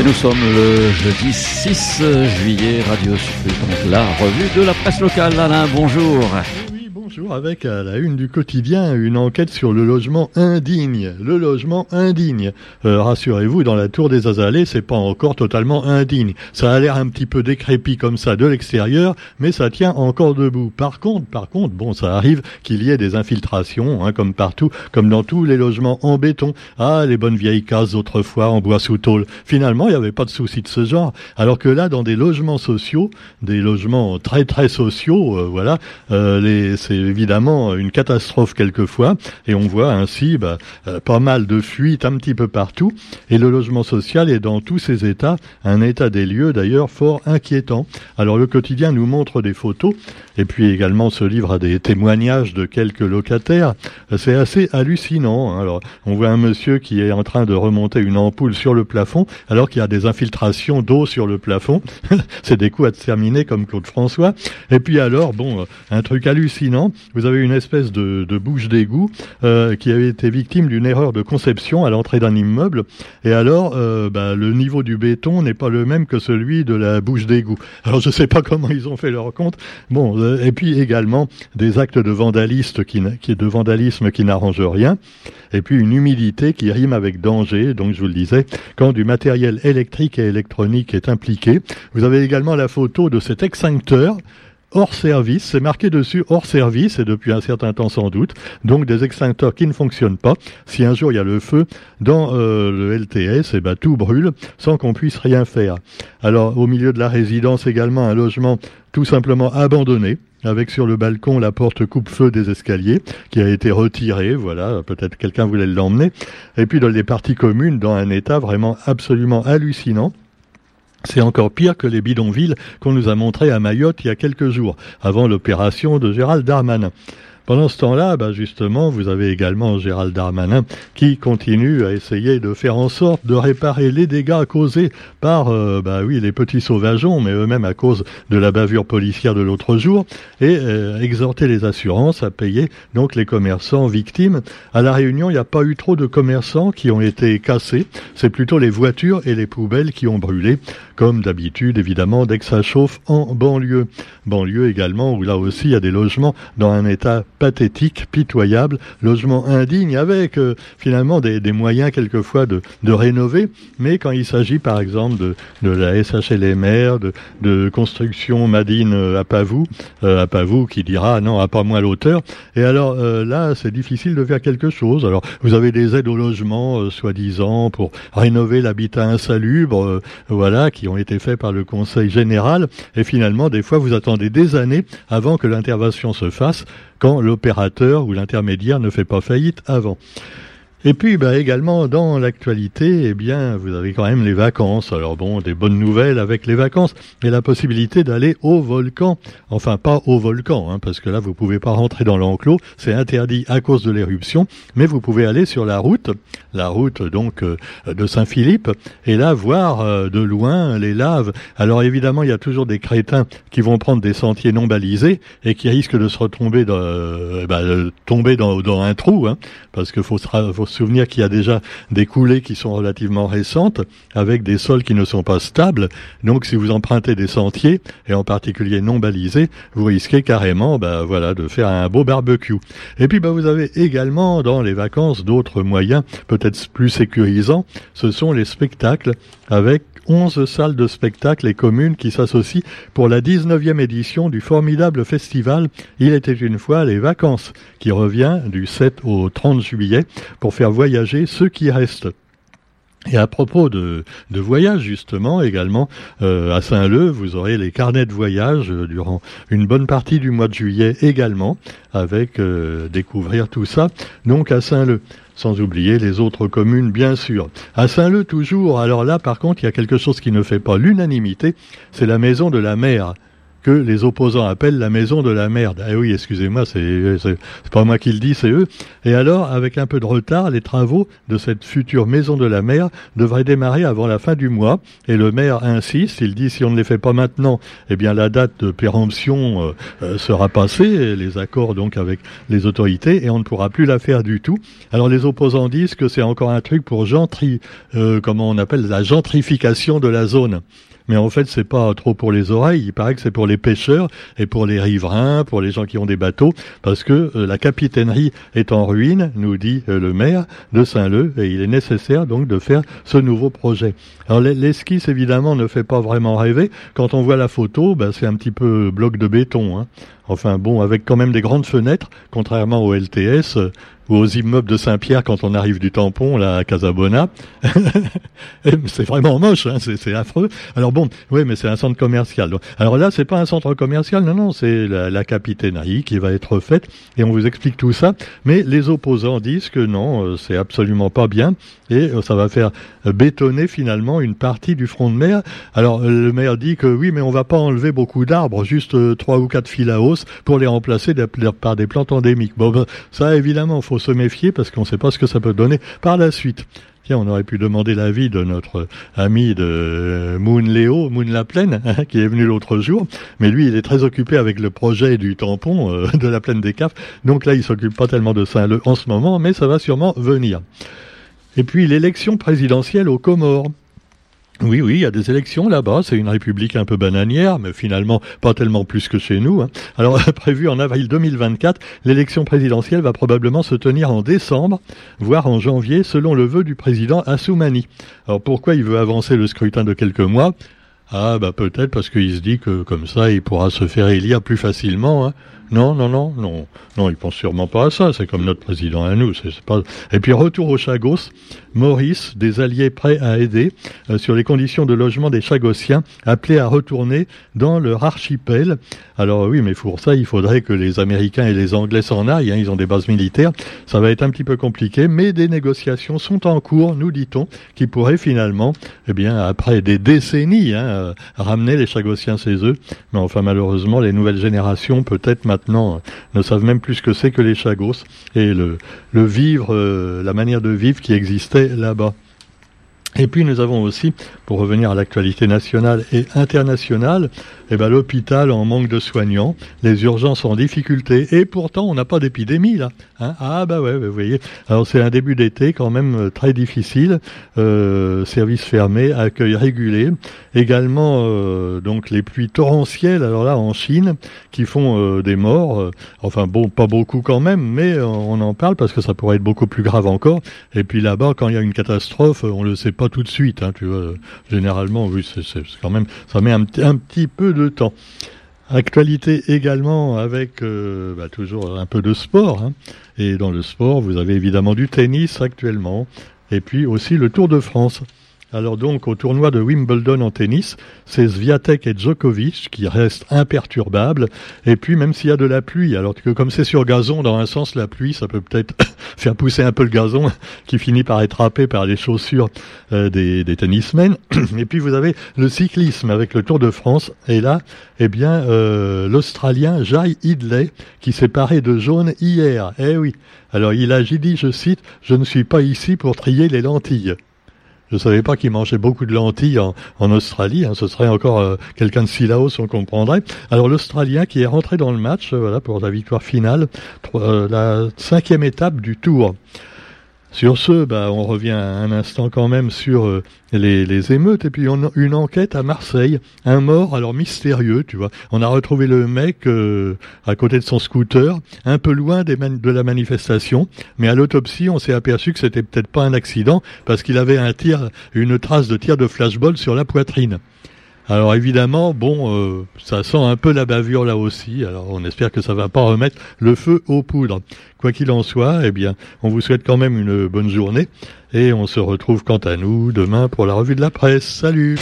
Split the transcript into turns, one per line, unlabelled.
Et nous sommes le jeudi 6 juillet, Radio Sud, donc la revue de la presse locale. Alain, bonjour.
Bonjour, avec à la une du quotidien une enquête sur le logement indigne. Le logement indigne. Euh, rassurez-vous, dans la tour des Azalées, c'est pas encore totalement indigne. Ça a l'air un petit peu décrépit comme ça de l'extérieur, mais ça tient encore debout. Par contre, par contre, bon, ça arrive qu'il y ait des infiltrations, hein, comme partout, comme dans tous les logements en béton. Ah, les bonnes vieilles cases autrefois en bois sous tôle. Finalement, il n'y avait pas de souci de ce genre. Alors que là, dans des logements sociaux, des logements très très sociaux, euh, voilà, euh, les, évidemment une catastrophe quelquefois, et on voit ainsi bah, euh, pas mal de fuites un petit peu partout, et le logement social est dans tous ses états, un état des lieux d'ailleurs fort inquiétant. Alors le quotidien nous montre des photos, et puis également ce livre a des témoignages de quelques locataires, c'est assez hallucinant. Hein. Alors on voit un monsieur qui est en train de remonter une ampoule sur le plafond, alors qu'il y a des infiltrations d'eau sur le plafond, c'est des coups à terminer comme Claude François, et puis alors, bon, un truc hallucinant, vous avez une espèce de, bouche d'égout euh, qui avait été victime d'une erreur de conception à l'entrée d'un immeuble. Et alors, euh, bah, le niveau du béton n'est pas le même que celui de la bouche d'égout. Alors, je ne sais pas comment ils ont fait leur compte. Bon, euh, et puis également des actes de vandalisme qui, qui de vandalisme qui n'arrangent rien. Et puis une humidité qui rime avec danger. Donc, je vous le disais, quand du matériel électrique et électronique est impliqué. Vous avez également la photo de cet extincteur hors service, c'est marqué dessus hors service, et depuis un certain temps sans doute, donc des extincteurs qui ne fonctionnent pas. Si un jour il y a le feu dans euh, le LTS, et eh ben, tout brûle sans qu'on puisse rien faire. Alors au milieu de la résidence également un logement tout simplement abandonné, avec sur le balcon la porte coupe-feu des escaliers qui a été retirée, voilà, peut-être quelqu'un voulait l'emmener, et puis dans les parties communes dans un état vraiment absolument hallucinant. C'est encore pire que les bidonvilles qu'on nous a montrés à Mayotte il y a quelques jours, avant l'opération de Gérald Darmanin. Pendant ce temps-là, bah justement, vous avez également Gérald Darmanin qui continue à essayer de faire en sorte de réparer les dégâts causés par, euh, bah oui, les petits sauvageons, mais eux-mêmes à cause de la bavure policière de l'autre jour, et euh, exhorter les assurances à payer donc les commerçants victimes. À la Réunion, il n'y a pas eu trop de commerçants qui ont été cassés. C'est plutôt les voitures et les poubelles qui ont brûlé, comme d'habitude, évidemment, dès que ça chauffe en banlieue. Banlieue également, où là aussi il y a des logements dans un état pathétique, pitoyable, logement indigne, avec euh, finalement des, moyens quelquefois de, de, rénover, mais quand il s'agit par exemple de, de la SHLMR, de, de construction Madine euh, à Pavou, euh, à Pavou qui dira non, à pas moi l'auteur, et alors là c'est difficile de faire quelque chose. Alors vous avez des aides au logement, soi-disant, pour rénover l'habitat insalubre, voilà, qui ont été faits par le Conseil général, et finalement des fois vous attendez des années avant que l'intervention se fasse quand l'opérateur ou l'intermédiaire ne fait pas faillite avant. Et puis bah, également dans l'actualité, eh bien vous avez quand même les vacances. Alors bon, des bonnes nouvelles avec les vacances et la possibilité d'aller au volcan. Enfin pas au volcan, hein, parce que là vous pouvez pas rentrer dans l'enclos, c'est interdit à cause de l'éruption. Mais vous pouvez aller sur la route, la route donc euh, de Saint-Philippe, et là voir euh, de loin les laves. Alors évidemment il y a toujours des crétins qui vont prendre des sentiers non balisés et qui risquent de se retomber, dans, euh, bah, tomber dans, dans, un trou, hein, parce qu'il faut, faut souvenir qu'il y a déjà des coulées qui sont relativement récentes, avec des sols qui ne sont pas stables. Donc, si vous empruntez des sentiers, et en particulier non balisés, vous risquez carrément, bah, de faire un beau barbecue. Et puis, bah, vous avez également dans les vacances d'autres moyens, peut-être plus sécurisants. Ce sont les spectacles avec 11 salles de spectacle et communes qui s'associent pour la 19e édition du formidable festival Il était une fois les vacances, qui revient du 7 au 30 juillet pour faire voyager ceux qui restent. Et à propos de, de voyage, justement, également, euh, à Saint-Leu, vous aurez les carnets de voyage durant une bonne partie du mois de juillet également, avec euh, découvrir tout ça, donc à Saint-Leu sans oublier les autres communes, bien sûr. À Saint-Leu, toujours, alors là, par contre, il y a quelque chose qui ne fait pas l'unanimité, c'est la maison de la mer que les opposants appellent la maison de la merde. Eh oui, excusez-moi, c'est pas moi qui le dis, c'est eux. Et alors, avec un peu de retard, les travaux de cette future maison de la mer devraient démarrer avant la fin du mois. Et le maire insiste, il dit si on ne les fait pas maintenant, eh bien la date de péremption euh, euh, sera passée, les accords donc avec les autorités, et on ne pourra plus la faire du tout. Alors les opposants disent que c'est encore un truc pour gentri, euh, comment on appelle la gentrification de la zone mais en fait c'est pas trop pour les oreilles, il paraît que c'est pour les pêcheurs et pour les riverains, pour les gens qui ont des bateaux, parce que euh, la capitainerie est en ruine, nous dit euh, le maire de Saint-Leu, et il est nécessaire donc de faire ce nouveau projet. Alors l'esquisse évidemment ne fait pas vraiment rêver, quand on voit la photo, ben, c'est un petit peu bloc de béton, hein. Enfin bon, avec quand même des grandes fenêtres, contrairement au LTS euh, ou aux immeubles de Saint-Pierre quand on arrive du tampon, là, à Casabona. c'est vraiment moche, hein, c'est affreux. Alors bon, oui, mais c'est un centre commercial. Alors là, c'est pas un centre commercial, non, non, c'est la, capitainerie qui va être faite, et on vous explique tout ça. Mais les opposants disent que non, euh, c'est absolument pas bien, et euh, ça va faire bétonner finalement une partie du front de mer. Alors le maire dit que oui, mais on va pas enlever beaucoup d'arbres, juste trois ou quatre fils à pour les remplacer par des plantes endémiques. Bon, ben, ça évidemment, faut se méfier parce qu'on ne sait pas ce que ça peut donner par la suite. Tiens, on aurait pu demander l'avis de notre ami de Moon Léo, Moon La Plaine, hein, qui est venu l'autre jour. Mais lui, il est très occupé avec le projet du tampon euh, de la plaine des CAF. Donc là, il s'occupe pas tellement de Saint-Leu en ce moment, mais ça va sûrement venir. Et puis l'élection présidentielle aux Comores. Oui, oui, il y a des élections là-bas. C'est une république un peu bananière, mais finalement pas tellement plus que chez nous. Hein. Alors, prévu en avril 2024, l'élection présidentielle va probablement se tenir en décembre, voire en janvier, selon le vœu du président Assoumani. Alors, pourquoi il veut avancer le scrutin de quelques mois? Ah, bah peut-être parce qu'il se dit que comme ça, il pourra se faire élire plus facilement. Hein. Non, non, non, non, non, il pense sûrement pas à ça. C'est comme notre président à nous. Et puis retour aux Chagos, Maurice, des alliés prêts à aider euh, sur les conditions de logement des Chagossiens, appelés à retourner dans leur archipel. Alors oui, mais pour ça, il faudrait que les Américains et les Anglais s'en aillent. Hein, ils ont des bases militaires. Ça va être un petit peu compliqué, mais des négociations sont en cours, nous dit-on, qui pourraient finalement, eh bien, après des décennies, hein, euh, ramener les Chagossiens chez eux. Mais enfin, malheureusement, les nouvelles générations, peut-être maintenant euh, ne savent même plus ce que c'est que les chagos et le, le vivre, euh, la manière de vivre qui existait là-bas. Et puis nous avons aussi, pour revenir à l'actualité nationale et internationale, eh ben, l'hôpital en manque de soignants, les urgences en difficulté, et pourtant on n'a pas d'épidémie là. Hein ah bah ouais, vous voyez. Alors c'est un début d'été quand même euh, très difficile, euh, service fermé, accueil régulé, également euh, donc les pluies torrentielles. Alors là en Chine qui font euh, des morts, enfin bon pas beaucoup quand même, mais on en parle parce que ça pourrait être beaucoup plus grave encore. Et puis là-bas quand il y a une catastrophe, on le sait pas tout de suite. Hein, tu vois, généralement oui c'est quand même ça met un, petit peu de temps. Actualité également avec euh, bah, toujours un peu de sport. Hein. Et dans le sport, vous avez évidemment du tennis actuellement, et puis aussi le Tour de France. Alors donc au tournoi de Wimbledon en tennis, c'est Sviatek et Djokovic qui restent imperturbables. Et puis même s'il y a de la pluie, alors que comme c'est sur gazon, dans un sens la pluie, ça peut peut-être faire pousser un peu le gazon qui finit par être râpé par les chaussures euh, des, des tennismen. et puis vous avez le cyclisme avec le Tour de France. Et là, eh bien, euh, l'Australien Jai Hidley qui s'est paré de jaune hier. Eh oui. Alors il a dit, je cite, je ne suis pas ici pour trier les lentilles. Je ne savais pas qu'il mangeait beaucoup de lentilles en, Australie. Hein. Ce serait encore euh, quelqu'un de Silaos, on comprendrait. Alors l'Australien qui est rentré dans le match, euh, voilà pour la victoire finale, euh, la cinquième étape du Tour. Sur ce, bah, on revient un instant quand même sur euh, les, émeutes et puis une enquête à Marseille, un mort alors mystérieux, tu vois. On a retrouvé le mec euh, à côté de son scooter, un peu loin de la manifestation, mais à l'autopsie, on s'est aperçu que c'était peut-être pas un accident parce qu'il avait un tir, une trace de tir de flashball sur la poitrine. Alors évidemment, bon, euh, ça sent un peu la bavure là aussi. Alors on espère que ça va pas remettre le feu aux poudres. Quoi qu'il en soit, eh bien, on vous souhaite quand même une bonne journée et on se retrouve quant à nous demain pour la revue de la presse. Salut